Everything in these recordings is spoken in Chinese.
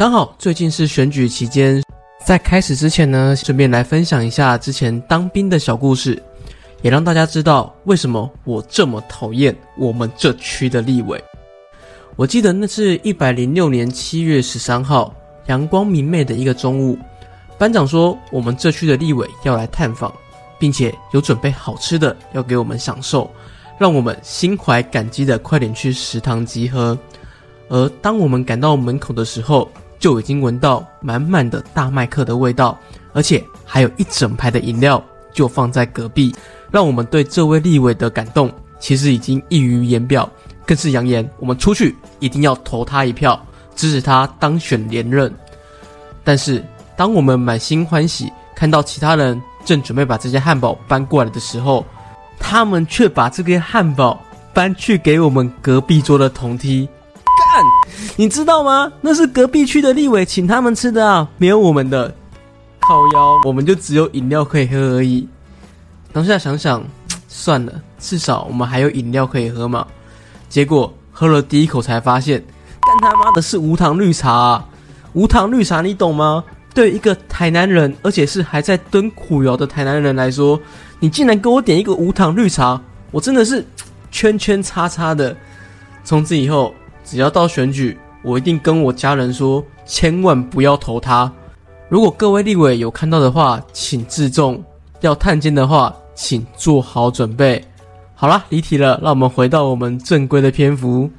刚好最近是选举期间，在开始之前呢，顺便来分享一下之前当兵的小故事，也让大家知道为什么我这么讨厌我们这区的立委。我记得那是一百零六年七月十三号，阳光明媚的一个中午，班长说我们这区的立委要来探访，并且有准备好吃的要给我们享受，让我们心怀感激的快点去食堂集合。而当我们赶到门口的时候，就已经闻到满满的大麦克的味道，而且还有一整排的饮料就放在隔壁，让我们对这位立委的感动其实已经溢于言表，更是扬言我们出去一定要投他一票，支持他当选连任。但是当我们满心欢喜看到其他人正准备把这些汉堡搬过来的时候，他们却把这个汉堡搬去给我们隔壁桌的同梯。你知道吗？那是隔壁区的立委请他们吃的啊，没有我们的。靠腰，我们就只有饮料可以喝而已。当下想想，算了，至少我们还有饮料可以喝嘛。结果喝了第一口才发现，干他妈的是无糖绿茶！无糖绿茶你懂吗？对一个台南人，而且是还在蹲苦窑的台南人来说，你竟然给我点一个无糖绿茶，我真的是圈圈叉叉的。从此以后。只要到选举，我一定跟我家人说，千万不要投他。如果各位立委有看到的话，请自重；要探监的话，请做好准备。好啦，离题了，让我们回到我们正规的篇幅。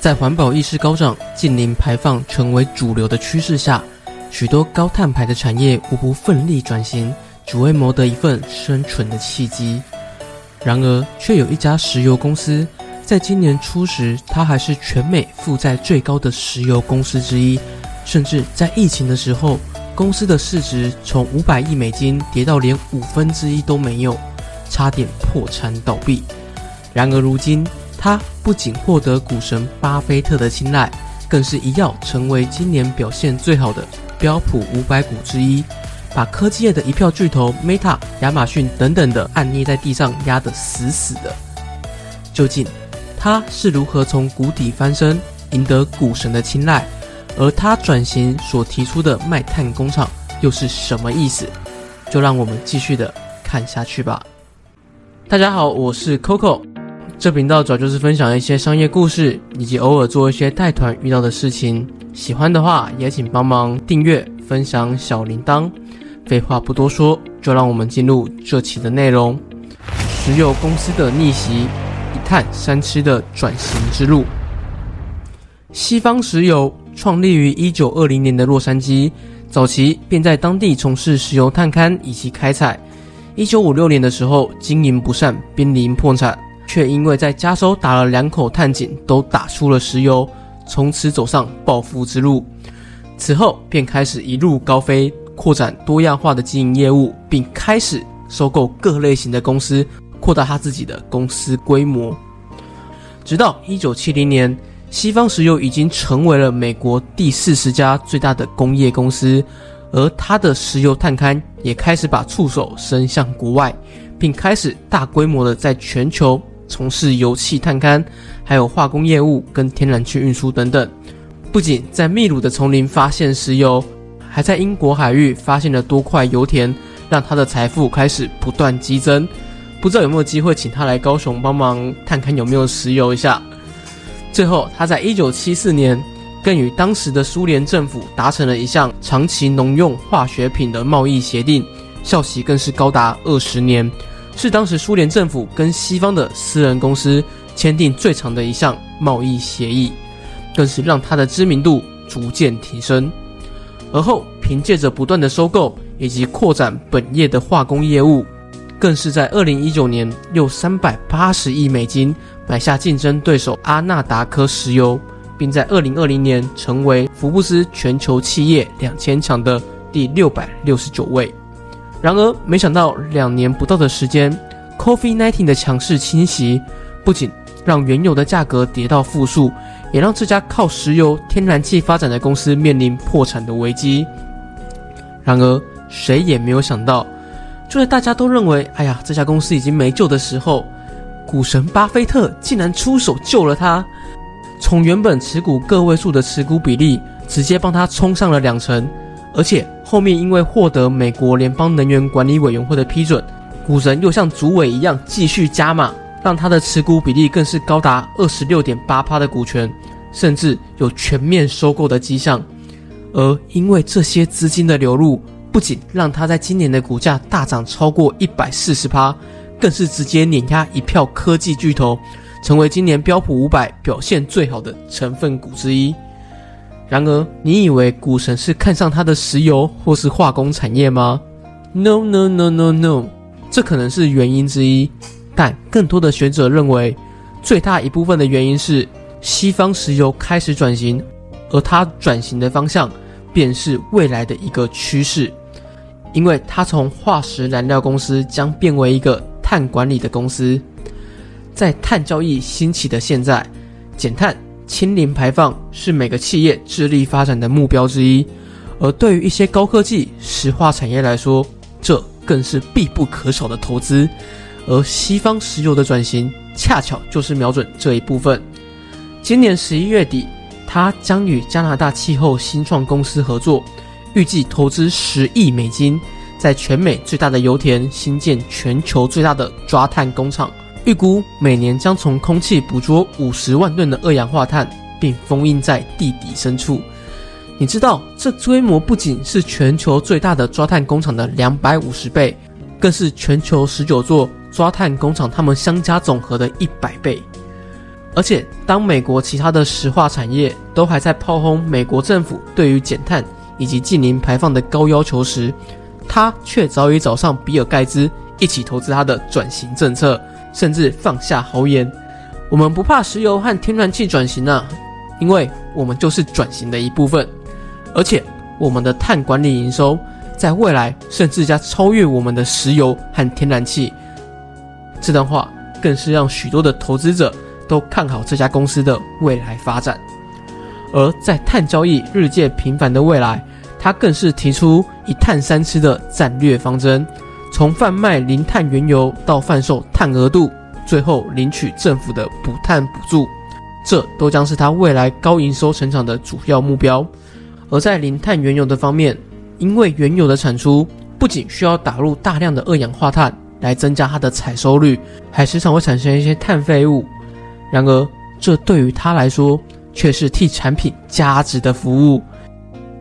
在环保意识高涨、近零排放成为主流的趋势下，许多高碳排的产业无不奋力转型，只为谋得一份生存的契机。然而，却有一家石油公司。在今年初时，它还是全美负债最高的石油公司之一，甚至在疫情的时候，公司的市值从五百亿美金跌到连五分之一都没有，差点破产倒闭。然而如今，它不仅获得股神巴菲特的青睐，更是一跃成为今年表现最好的标普五百股之一，把科技业的一票巨头 Meta、亚马逊等等的按捏在地上压得死死的。究竟？他是如何从谷底翻身，赢得股神的青睐？而他转型所提出的卖炭工厂又是什么意思？就让我们继续的看下去吧。大家好，我是 Coco，这频道主要就是分享一些商业故事，以及偶尔做一些带团遇到的事情。喜欢的话也请帮忙订阅、分享小铃铛。废话不多说，就让我们进入这期的内容：石油公司的逆袭。碳三吃的转型之路。西方石油创立于一九二零年的洛杉矶，早期便在当地从事石油探勘以及开采。一九五六年的时候，经营不善，濒临破产，却因为在加州打了两口探井，都打出了石油，从此走上暴富之路。此后便开始一路高飞，扩展多样化的经营业务，并开始收购各类型的公司。扩大他自己的公司规模，直到一九七零年，西方石油已经成为了美国第四十家最大的工业公司，而他的石油探勘也开始把触手伸向国外，并开始大规模的在全球从事油气探勘，还有化工业务跟天然气运输等等。不仅在秘鲁的丛林发现石油，还在英国海域发现了多块油田，让他的财富开始不断激增。不知道有没有机会请他来高雄帮忙探看有没有石油一下。最后，他在一九七四年更与当时的苏联政府达成了一项长期农用化学品的贸易协定，效期更是高达二十年，是当时苏联政府跟西方的私人公司签订最长的一项贸易协议，更是让他的知名度逐渐提升。而后，凭借着不断的收购以及扩展本业的化工业务。更是在二零一九年用三百八十亿美金买下竞争对手阿纳达科石油，并在二零二零年成为福布斯全球企业两千强的第六百六十九位。然而，没想到两年不到的时间，Coffee Nineteen 的强势侵袭，不仅让原油的价格跌到负数，也让这家靠石油天然气发展的公司面临破产的危机。然而，谁也没有想到。就在大家都认为，哎呀，这家公司已经没救的时候，股神巴菲特竟然出手救了他，从原本持股个位数的持股比例直接帮他冲上了两成，而且后面因为获得美国联邦能源管理委员会的批准，股神又像主委一样继续加码，让他的持股比例更是高达二十六点八趴的股权，甚至有全面收购的迹象。而因为这些资金的流入，不仅让他在今年的股价大涨超过一百四十趴，更是直接碾压一票科技巨头。成为今年标普五百表现最好的成分股之一。然而，你以为股神是看上他的石油或是化工产业吗？No No No No No，这可能是原因之一，但更多的学者认为，最大一部分的原因是西方石油开始转型，而它转型的方向便是未来的一个趋势，因为它从化石燃料公司将变为一个碳管理的公司。在碳交易兴起的现在，减碳、清零排放是每个企业致力发展的目标之一。而对于一些高科技、石化产业来说，这更是必不可少的投资。而西方石油的转型，恰巧就是瞄准这一部分。今年十一月底，他将与加拿大气候新创公司合作，预计投资十亿美金，在全美最大的油田新建全球最大的抓碳工厂。预估每年将从空气捕捉五十万吨的二氧化碳，并封印在地底深处。你知道，这规模不仅是全球最大的抓碳工厂的两百五十倍，更是全球十九座抓碳工厂它们相加总和的一百倍。而且，当美国其他的石化产业都还在炮轰美国政府对于减碳以及近零排放的高要求时，他却早已找上比尔盖茨一起投资他的转型政策。甚至放下豪言，我们不怕石油和天然气转型啊，因为我们就是转型的一部分。而且，我们的碳管理营收在未来甚至将超越我们的石油和天然气。这段话更是让许多的投资者都看好这家公司的未来发展。而在碳交易日渐频繁的未来，他更是提出一碳三吃的战略方针。从贩卖零碳原油到贩售碳额度，最后领取政府的补碳补助，这都将是他未来高营收成长的主要目标。而在零碳原油的方面，因为原油的产出不仅需要打入大量的二氧化碳来增加它的采收率，还时常会产生一些碳废物。然而，这对于他来说却是替产品加值的服务，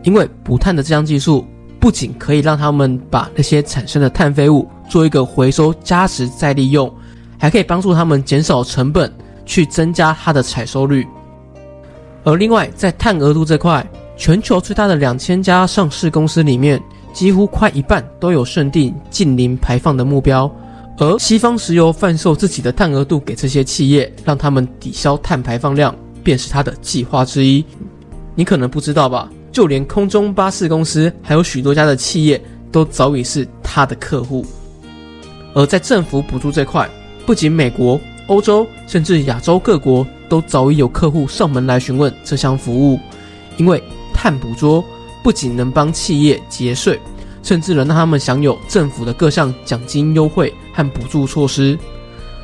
因为补碳的这项技术。不仅可以让他们把那些产生的碳废物做一个回收加值再利用，还可以帮助他们减少成本，去增加它的采收率。而另外，在碳额度这块，全球最大的两千家上市公司里面，几乎快一半都有设定近零排放的目标。而西方石油贩售自己的碳额度给这些企业，让他们抵消碳排放量，便是他的计划之一。你可能不知道吧？就连空中巴士公司，还有许多家的企业，都早已是他的客户。而在政府补助这块，不仅美国、欧洲，甚至亚洲各国，都早已有客户上门来询问这项服务。因为碳捕捉不仅能帮企业节税，甚至能让他们享有政府的各项奖金优惠和补助措施。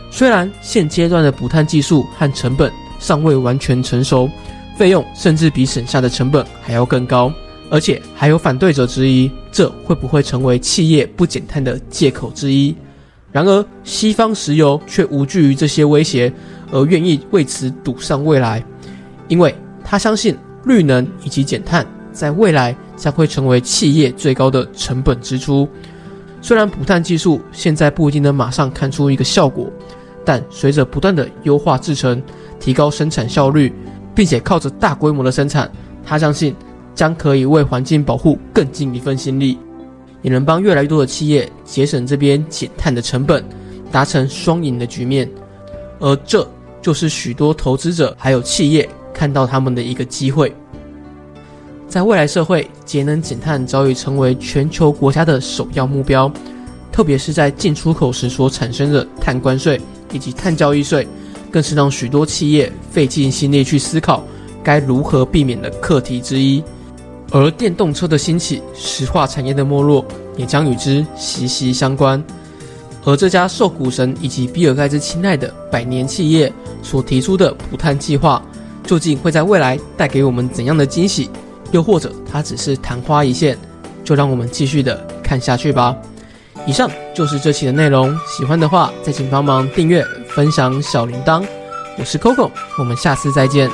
虽然现阶段的补碳技术和成本尚未完全成熟。费用甚至比省下的成本还要更高，而且还有反对者质疑，这会不会成为企业不减碳的借口之一？然而，西方石油却无惧于这些威胁，而愿意为此赌上未来，因为他相信绿能以及减碳在未来将会成为企业最高的成本支出。虽然补碳技术现在不一定能马上看出一个效果，但随着不断的优化制成，提高生产效率。并且靠着大规模的生产，他相信将可以为环境保护更尽一份心力，也能帮越来越多的企业节省这边减碳的成本，达成双赢的局面。而这就是许多投资者还有企业看到他们的一个机会。在未来社会，节能减碳早已成为全球国家的首要目标，特别是在进出口时所产生的碳关税以及碳交易税。更是让许多企业费尽心力去思考该如何避免的课题之一，而电动车的兴起、石化产业的没落也将与之息息相关。而这家受股神以及比尔盖茨青睐的百年企业所提出的补碳计划，究竟会在未来带给我们怎样的惊喜？又或者它只是昙花一现，就让我们继续的看下去吧。以上就是这期的内容，喜欢的话再请帮忙订阅、分享小铃铛。我是 Coco，我们下次再见。